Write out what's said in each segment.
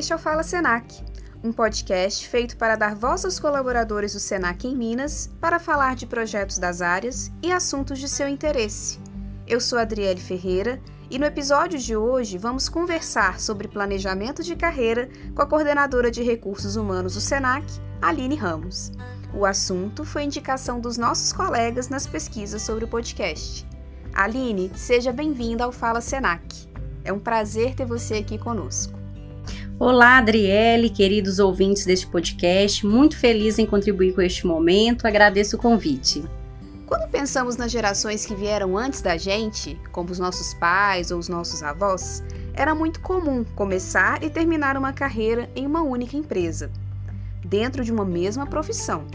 Este é o Fala Senac, um podcast feito para dar voz aos colaboradores do Senac em Minas para falar de projetos das áreas e assuntos de seu interesse. Eu sou Adriele Ferreira e no episódio de hoje vamos conversar sobre planejamento de carreira com a coordenadora de recursos humanos do Senac, Aline Ramos. O assunto foi indicação dos nossos colegas nas pesquisas sobre o podcast. Aline, seja bem-vinda ao Fala Senac. É um prazer ter você aqui conosco. Olá, Adriele, queridos ouvintes deste podcast. Muito feliz em contribuir com este momento. Agradeço o convite. Quando pensamos nas gerações que vieram antes da gente, como os nossos pais ou os nossos avós, era muito comum começar e terminar uma carreira em uma única empresa, dentro de uma mesma profissão.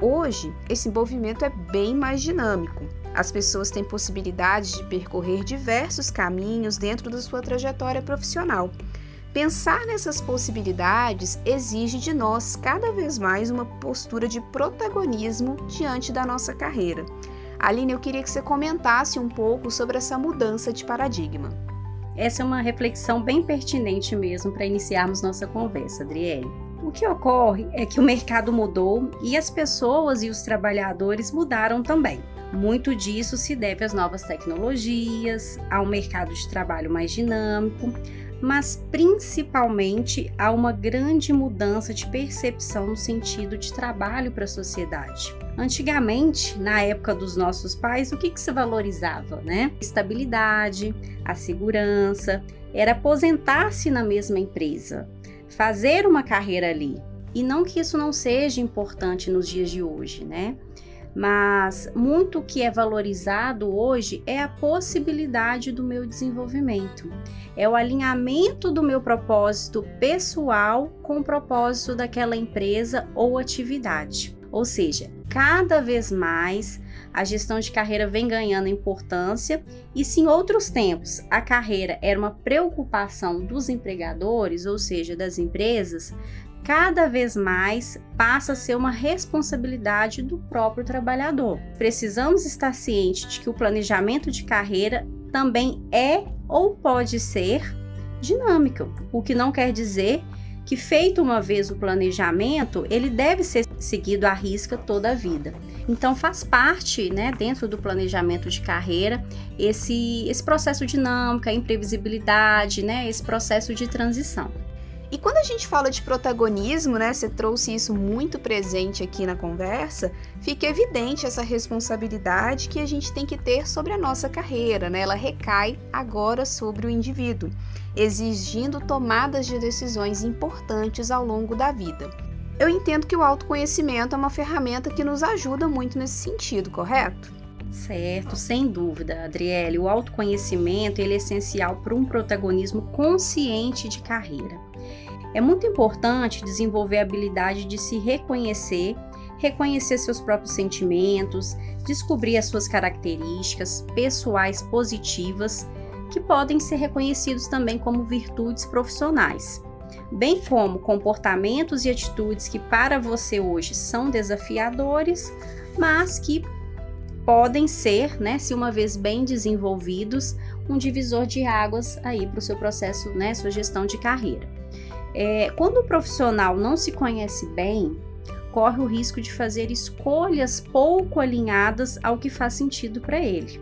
Hoje, esse envolvimento é bem mais dinâmico. As pessoas têm possibilidade de percorrer diversos caminhos dentro da sua trajetória profissional Pensar nessas possibilidades exige de nós cada vez mais uma postura de protagonismo diante da nossa carreira. Aline, eu queria que você comentasse um pouco sobre essa mudança de paradigma. Essa é uma reflexão bem pertinente mesmo para iniciarmos nossa conversa, Adriele. O que ocorre é que o mercado mudou e as pessoas e os trabalhadores mudaram também. Muito disso se deve às novas tecnologias, ao mercado de trabalho mais dinâmico, mas principalmente há uma grande mudança de percepção no sentido de trabalho para a sociedade. Antigamente, na época dos nossos pais, o que, que se valorizava, né? Estabilidade, a segurança, era aposentar-se na mesma empresa, fazer uma carreira ali. E não que isso não seja importante nos dias de hoje, né? Mas muito que é valorizado hoje é a possibilidade do meu desenvolvimento, é o alinhamento do meu propósito pessoal com o propósito daquela empresa ou atividade. Ou seja, cada vez mais a gestão de carreira vem ganhando importância e se em outros tempos a carreira era uma preocupação dos empregadores, ou seja, das empresas, cada vez mais passa a ser uma responsabilidade do próprio trabalhador. Precisamos estar cientes de que o planejamento de carreira também é ou pode ser dinâmico, o que não quer dizer que feito uma vez o planejamento, ele deve ser seguido à risca toda a vida. Então faz parte, né, dentro do planejamento de carreira, esse esse processo dinâmico, a imprevisibilidade, né, esse processo de transição. E quando a gente fala de protagonismo, né, você trouxe isso muito presente aqui na conversa, fica evidente essa responsabilidade que a gente tem que ter sobre a nossa carreira, né? Ela recai agora sobre o indivíduo, exigindo tomadas de decisões importantes ao longo da vida. Eu entendo que o autoconhecimento é uma ferramenta que nos ajuda muito nesse sentido, correto? Certo, sem dúvida, Adriele. O autoconhecimento ele é essencial para um protagonismo consciente de carreira. É muito importante desenvolver a habilidade de se reconhecer, reconhecer seus próprios sentimentos, descobrir as suas características pessoais positivas, que podem ser reconhecidos também como virtudes profissionais, bem como comportamentos e atitudes que para você hoje são desafiadores, mas que podem ser, né, se uma vez bem desenvolvidos, um divisor de águas aí para o seu processo, né, sua gestão de carreira. É, quando o profissional não se conhece bem, corre o risco de fazer escolhas pouco alinhadas ao que faz sentido para ele,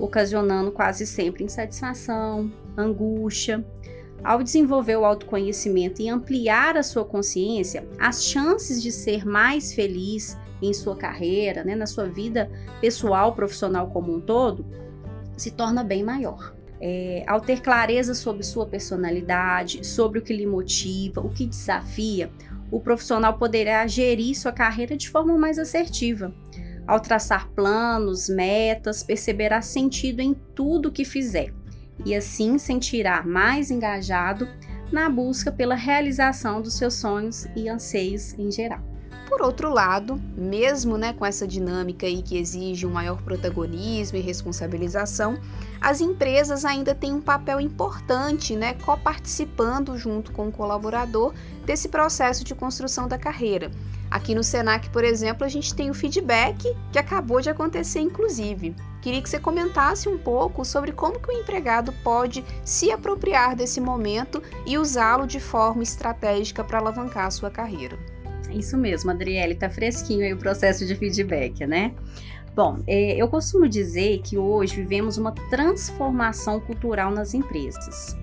ocasionando quase sempre insatisfação, angústia. Ao desenvolver o autoconhecimento e ampliar a sua consciência, as chances de ser mais feliz em sua carreira, né, na sua vida pessoal, profissional como um todo, se torna bem maior é, ao ter clareza sobre sua personalidade, sobre o que lhe motiva, o que desafia, o profissional poderá gerir sua carreira de forma mais assertiva. Ao traçar planos, metas, perceberá sentido em tudo que fizer e assim sentirá mais engajado na busca pela realização dos seus sonhos e anseios em geral. Por outro lado, mesmo né, com essa dinâmica aí que exige um maior protagonismo e responsabilização, as empresas ainda têm um papel importante, né, coparticipando junto com o colaborador desse processo de construção da carreira. Aqui no Senac, por exemplo, a gente tem o feedback que acabou de acontecer, inclusive. Queria que você comentasse um pouco sobre como que o empregado pode se apropriar desse momento e usá-lo de forma estratégica para alavancar a sua carreira. Isso mesmo, Adriele, tá fresquinho aí o processo de feedback, né? Bom, é, eu costumo dizer que hoje vivemos uma transformação cultural nas empresas.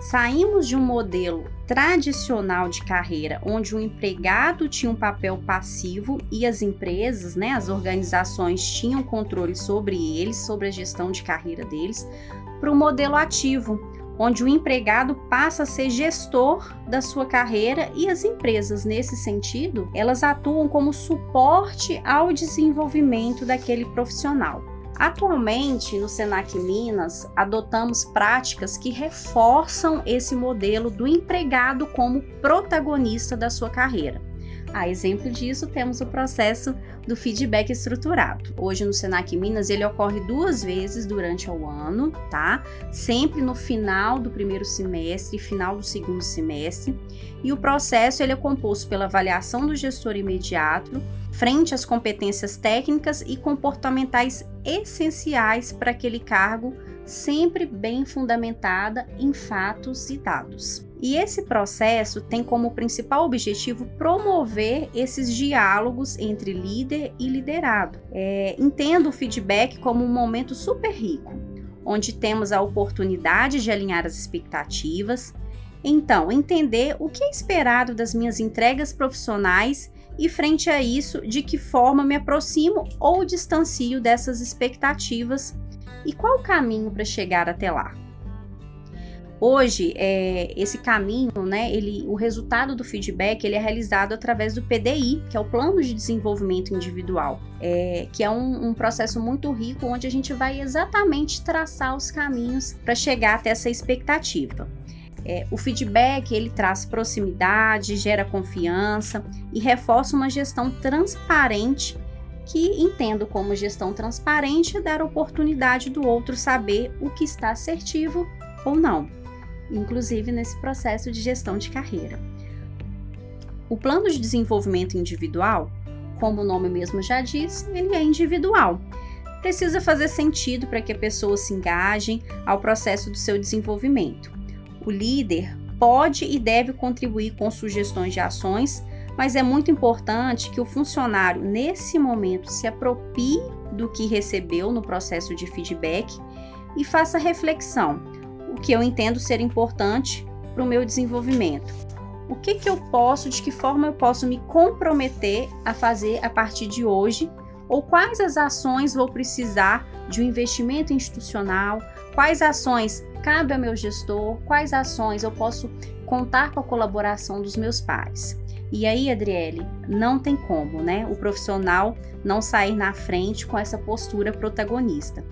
Saímos de um modelo tradicional de carreira, onde o empregado tinha um papel passivo e as empresas, né, as organizações tinham controle sobre eles, sobre a gestão de carreira deles, para o modelo ativo, onde o empregado passa a ser gestor da sua carreira e as empresas, nesse sentido, elas atuam como suporte ao desenvolvimento daquele profissional. Atualmente, no Senac Minas, adotamos práticas que reforçam esse modelo do empregado como protagonista da sua carreira. A exemplo disso, temos o processo do feedback estruturado. Hoje no Senac Minas ele ocorre duas vezes durante o ano, tá? Sempre no final do primeiro semestre e final do segundo semestre. E o processo ele é composto pela avaliação do gestor imediato, frente às competências técnicas e comportamentais essenciais para aquele cargo, sempre bem fundamentada em fatos e dados. E esse processo tem como principal objetivo promover esses diálogos entre líder e liderado. É, entendo o feedback como um momento super rico, onde temos a oportunidade de alinhar as expectativas. Então, entender o que é esperado das minhas entregas profissionais e, frente a isso, de que forma me aproximo ou distancio dessas expectativas e qual o caminho para chegar até lá. Hoje, é, esse caminho, né, ele, o resultado do feedback, ele é realizado através do PDI, que é o Plano de Desenvolvimento Individual, é, que é um, um processo muito rico, onde a gente vai exatamente traçar os caminhos para chegar até essa expectativa. É, o feedback ele traz proximidade, gera confiança e reforça uma gestão transparente que entendo como gestão transparente dar oportunidade do outro saber o que está assertivo ou não inclusive nesse processo de gestão de carreira. O plano de desenvolvimento individual, como o nome mesmo já diz, ele é individual. Precisa fazer sentido para que a pessoa se engaje ao processo do seu desenvolvimento. O líder pode e deve contribuir com sugestões de ações, mas é muito importante que o funcionário, nesse momento, se aproprie do que recebeu no processo de feedback e faça reflexão que eu entendo ser importante para o meu desenvolvimento. O que, que eu posso, de que forma eu posso me comprometer a fazer a partir de hoje, ou quais as ações vou precisar de um investimento institucional, quais ações cabe ao meu gestor, quais ações eu posso contar com a colaboração dos meus pares. E aí, Adriele, não tem como, né? O profissional não sair na frente com essa postura protagonista.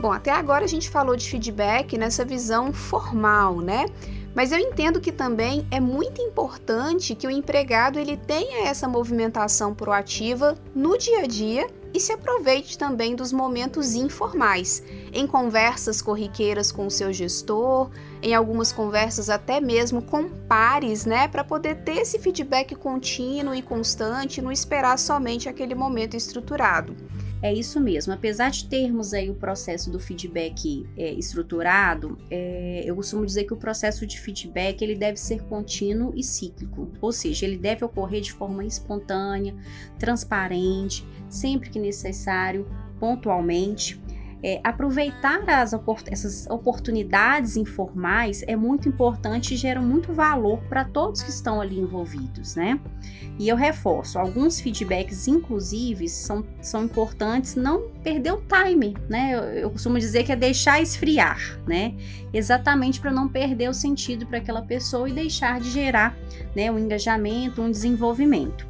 Bom, até agora a gente falou de feedback nessa visão formal, né? Mas eu entendo que também é muito importante que o empregado ele tenha essa movimentação proativa no dia a dia e se aproveite também dos momentos informais, em conversas corriqueiras com o seu gestor, em algumas conversas até mesmo com pares, né, para poder ter esse feedback contínuo e constante, não esperar somente aquele momento estruturado. É isso mesmo. Apesar de termos aí o processo do feedback é, estruturado, é, eu costumo dizer que o processo de feedback ele deve ser contínuo e cíclico, ou seja, ele deve ocorrer de forma espontânea, transparente, sempre que necessário, pontualmente é, aproveitar as, essas oportunidades informais é muito importante e gera muito valor para todos que estão ali envolvidos, né? E eu reforço, alguns feedbacks, inclusive, são, são importantes não perder o time, né? Eu, eu costumo dizer que é deixar esfriar, né? Exatamente para não perder o sentido para aquela pessoa e deixar de gerar né, um engajamento, um desenvolvimento.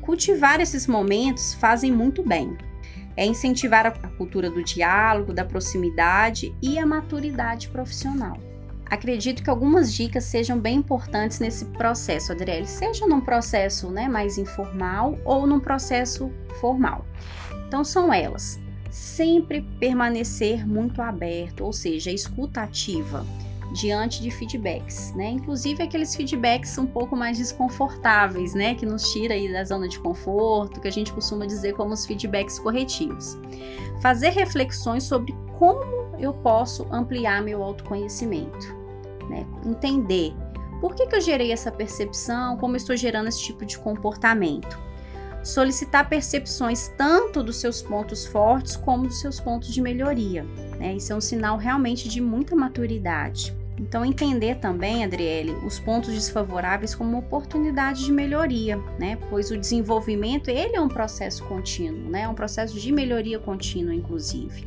Cultivar esses momentos fazem muito bem, é incentivar a cultura do diálogo, da proximidade e a maturidade profissional. Acredito que algumas dicas sejam bem importantes nesse processo, Adriele, seja num processo né, mais informal ou num processo formal. Então, são elas: sempre permanecer muito aberto, ou seja, escuta ativa, diante de feedbacks, né? Inclusive aqueles feedbacks um pouco mais desconfortáveis, né? Que nos tira aí da zona de conforto, que a gente costuma dizer como os feedbacks corretivos. Fazer reflexões sobre como eu posso ampliar meu autoconhecimento, né? Entender por que, que eu gerei essa percepção, como estou gerando esse tipo de comportamento solicitar percepções tanto dos seus pontos fortes como dos seus pontos de melhoria. Né? Isso é um sinal realmente de muita maturidade. Então, entender também, Adriele, os pontos desfavoráveis como uma oportunidade de melhoria, né? Pois o desenvolvimento, ele é um processo contínuo, né? É um processo de melhoria contínua, inclusive.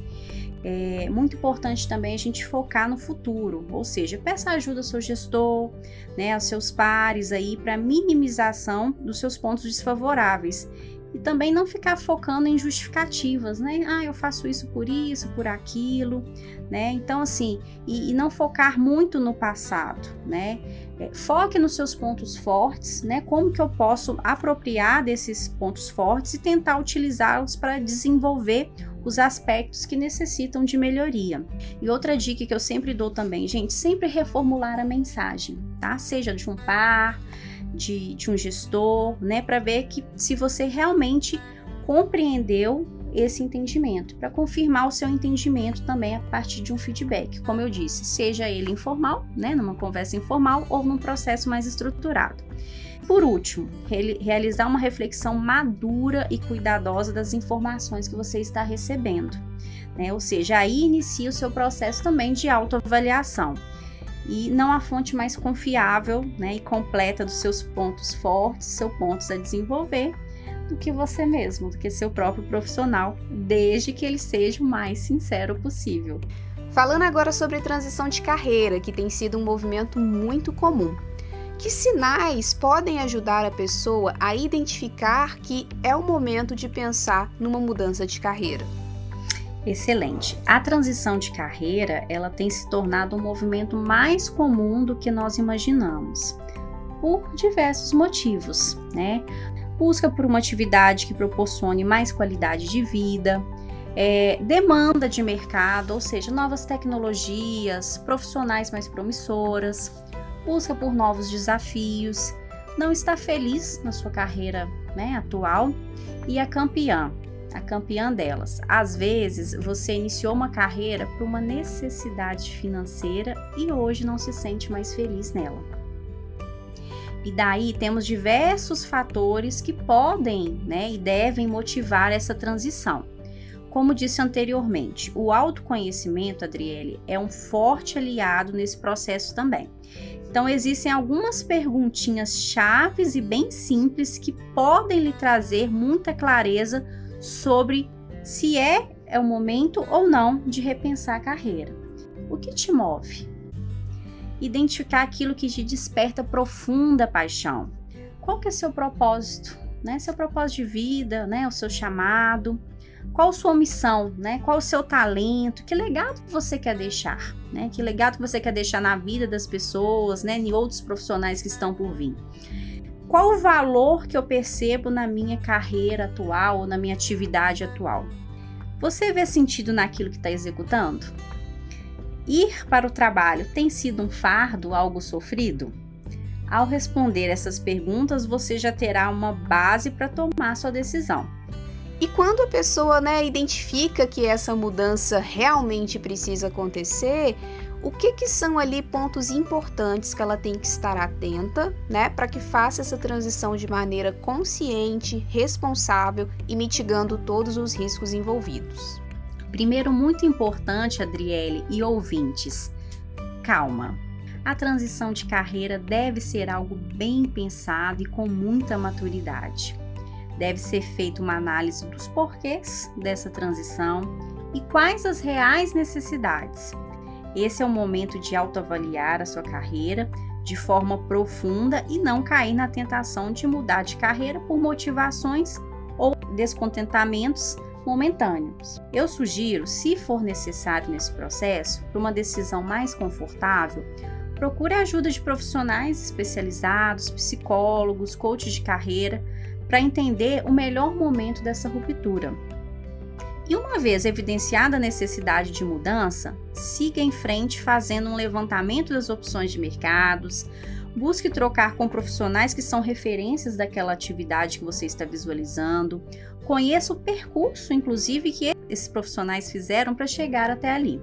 É muito importante também a gente focar no futuro, ou seja, peça ajuda ao seu gestor, né, aos seus pares aí para minimização dos seus pontos desfavoráveis e também não ficar focando em justificativas, né? Ah, eu faço isso por isso, por aquilo, né? Então, assim, e, e não focar muito no passado, né? É, foque nos seus pontos fortes, né? Como que eu posso apropriar desses pontos fortes e tentar utilizá-los para desenvolver os aspectos que necessitam de melhoria. E outra dica que eu sempre dou também, gente, sempre reformular a mensagem, tá? Seja de um par, de, de um gestor, né? Para ver que se você realmente compreendeu esse entendimento, para confirmar o seu entendimento também a partir de um feedback, como eu disse, seja ele informal, né, numa conversa informal ou num processo mais estruturado. Por último, realizar uma reflexão madura e cuidadosa das informações que você está recebendo, né? Ou seja, aí inicia o seu processo também de autoavaliação. E não a fonte mais confiável né, e completa dos seus pontos fortes, seus pontos a desenvolver, do que você mesmo, do que seu próprio profissional, desde que ele seja o mais sincero possível. Falando agora sobre transição de carreira, que tem sido um movimento muito comum. Que sinais podem ajudar a pessoa a identificar que é o momento de pensar numa mudança de carreira? Excelente. A transição de carreira, ela tem se tornado um movimento mais comum do que nós imaginamos, por diversos motivos, né? Busca por uma atividade que proporcione mais qualidade de vida, é, demanda de mercado, ou seja, novas tecnologias, profissionais mais promissoras, busca por novos desafios, não está feliz na sua carreira né, atual e a campeã, a campeã delas. Às vezes você iniciou uma carreira por uma necessidade financeira e hoje não se sente mais feliz nela. E daí temos diversos fatores que podem né, e devem motivar essa transição. Como disse anteriormente, o autoconhecimento, Adriele, é um forte aliado nesse processo também. Então, existem algumas perguntinhas chaves e bem simples que podem lhe trazer muita clareza sobre se é, é o momento ou não de repensar a carreira. O que te move? Identificar aquilo que te desperta profunda paixão. Qual que é seu propósito? Né? Seu propósito de vida, né? o seu chamado qual sua missão, né? Qual o seu talento, que legado você quer deixar, né? Que legado você quer deixar na vida das pessoas, né? Em outros profissionais que estão por vir. Qual o valor que eu percebo na minha carreira atual ou na minha atividade atual? Você vê sentido naquilo que está executando? Ir para o trabalho tem sido um fardo, algo sofrido? Ao responder essas perguntas, você já terá uma base para tomar sua decisão. E quando a pessoa né, identifica que essa mudança realmente precisa acontecer, o que, que são ali pontos importantes que ela tem que estar atenta, né, para que faça essa transição de maneira consciente, responsável e mitigando todos os riscos envolvidos? Primeiro, muito importante, Adriele e ouvintes, calma. A transição de carreira deve ser algo bem pensado e com muita maturidade. Deve ser feita uma análise dos porquês dessa transição e quais as reais necessidades. Esse é o momento de autoavaliar a sua carreira de forma profunda e não cair na tentação de mudar de carreira por motivações ou descontentamentos momentâneos. Eu sugiro, se for necessário nesse processo, para uma decisão mais confortável, procure a ajuda de profissionais especializados, psicólogos, coaches de carreira, para entender o melhor momento dessa ruptura. E uma vez evidenciada a necessidade de mudança, siga em frente fazendo um levantamento das opções de mercados, busque trocar com profissionais que são referências daquela atividade que você está visualizando, conheça o percurso, inclusive, que esses profissionais fizeram para chegar até ali.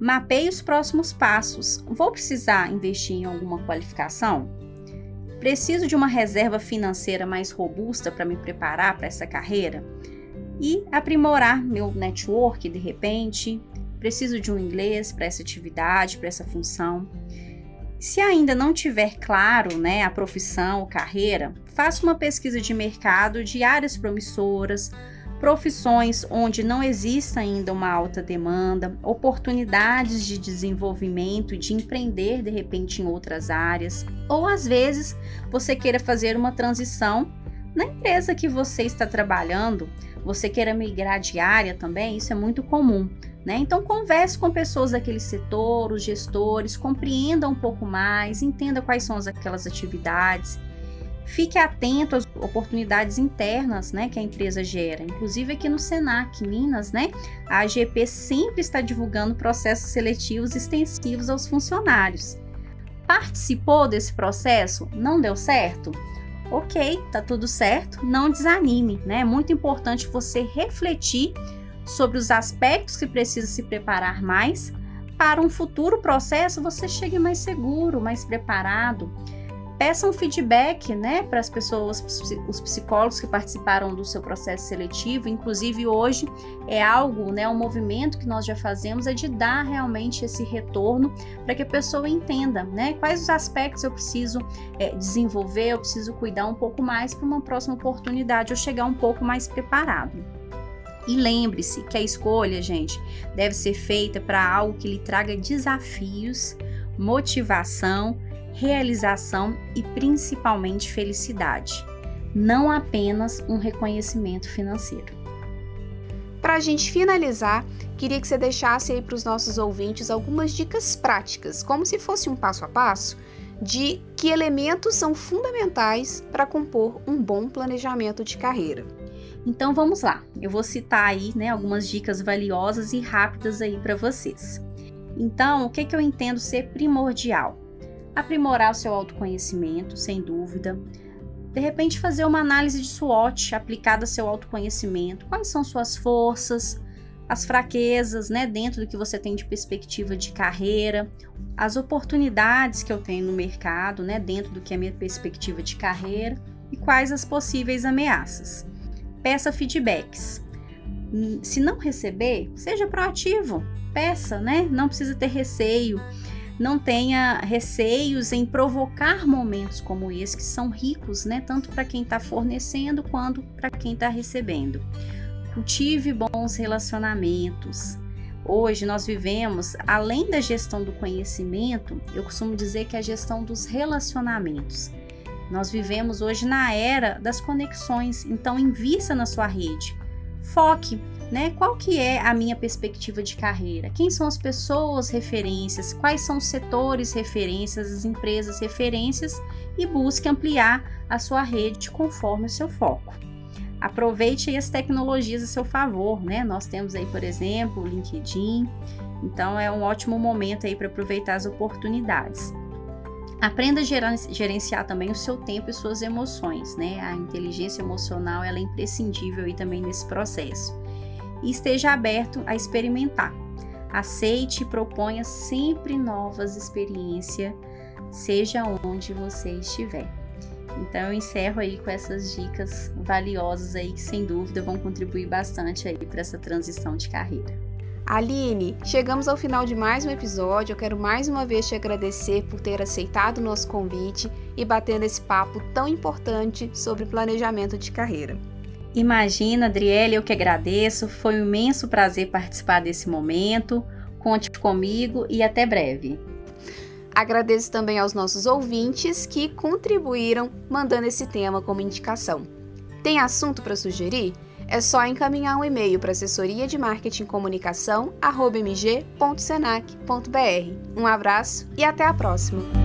Mapeie os próximos passos. Vou precisar investir em alguma qualificação? Preciso de uma reserva financeira mais robusta para me preparar para essa carreira? E aprimorar meu network de repente. Preciso de um inglês para essa atividade, para essa função. Se ainda não tiver claro né, a profissão ou carreira, faça uma pesquisa de mercado de áreas promissoras, profissões onde não exista ainda uma alta demanda, oportunidades de desenvolvimento de empreender de repente em outras áreas, ou às vezes você queira fazer uma transição na empresa que você está trabalhando, você queira migrar de área também, isso é muito comum. Né? Então, converse com pessoas daquele setor, os gestores, compreenda um pouco mais, entenda quais são aquelas atividades. Fique atento às oportunidades internas né, que a empresa gera. Inclusive aqui no Senac Minas, né, a AGP sempre está divulgando processos seletivos extensivos aos funcionários. Participou desse processo? Não deu certo? Ok, tá tudo certo, não desanime, né? É muito importante você refletir sobre os aspectos que precisa se preparar mais para um futuro processo você chegue mais seguro, mais preparado peça um feedback né, para as pessoas, os psicólogos que participaram do seu processo seletivo. Inclusive, hoje é algo, né, um movimento que nós já fazemos é de dar realmente esse retorno para que a pessoa entenda né, quais os aspectos eu preciso é, desenvolver, eu preciso cuidar um pouco mais para uma próxima oportunidade, eu chegar um pouco mais preparado. E lembre-se que a escolha, gente, deve ser feita para algo que lhe traga desafios, motivação realização e principalmente felicidade, não apenas um reconhecimento financeiro. Para a gente finalizar, queria que você deixasse aí para os nossos ouvintes algumas dicas práticas, como se fosse um passo a passo, de que elementos são fundamentais para compor um bom planejamento de carreira. Então vamos lá, eu vou citar aí né, algumas dicas valiosas e rápidas aí para vocês. Então, o que, que eu entendo ser primordial? Aprimorar o seu autoconhecimento, sem dúvida. De repente, fazer uma análise de SWOT aplicada ao seu autoconhecimento. Quais são suas forças, as fraquezas, né, dentro do que você tem de perspectiva de carreira, as oportunidades que eu tenho no mercado, né, dentro do que é minha perspectiva de carreira e quais as possíveis ameaças. Peça feedbacks. Se não receber, seja proativo, peça, né? Não precisa ter receio não tenha receios em provocar momentos como esse, que são ricos, né? Tanto para quem está fornecendo quanto para quem está recebendo. Cultive bons relacionamentos. Hoje nós vivemos, além da gestão do conhecimento, eu costumo dizer que é a gestão dos relacionamentos. Nós vivemos hoje na era das conexões, então invista na sua rede. Foque né? Qual que é a minha perspectiva de carreira? Quem são as pessoas referências? Quais são os setores referências, as empresas referências? E busque ampliar a sua rede conforme o seu foco. Aproveite as tecnologias a seu favor, né? Nós temos aí, por exemplo, o LinkedIn. Então é um ótimo momento aí para aproveitar as oportunidades. Aprenda a gerenciar também o seu tempo e suas emoções, né? A inteligência emocional é imprescindível aí também nesse processo e esteja aberto a experimentar. Aceite e proponha sempre novas experiências, seja onde você estiver. Então eu encerro aí com essas dicas valiosas aí que sem dúvida vão contribuir bastante aí para essa transição de carreira. Aline, chegamos ao final de mais um episódio. Eu quero mais uma vez te agradecer por ter aceitado o nosso convite e bater nesse papo tão importante sobre planejamento de carreira. Imagina, Adriele, eu que agradeço. Foi um imenso prazer participar desse momento. Conte comigo e até breve. Agradeço também aos nossos ouvintes que contribuíram mandando esse tema como indicação. Tem assunto para sugerir? É só encaminhar um e-mail para assessoria de marketing comunicação mg.senac.br. Um abraço e até a próxima!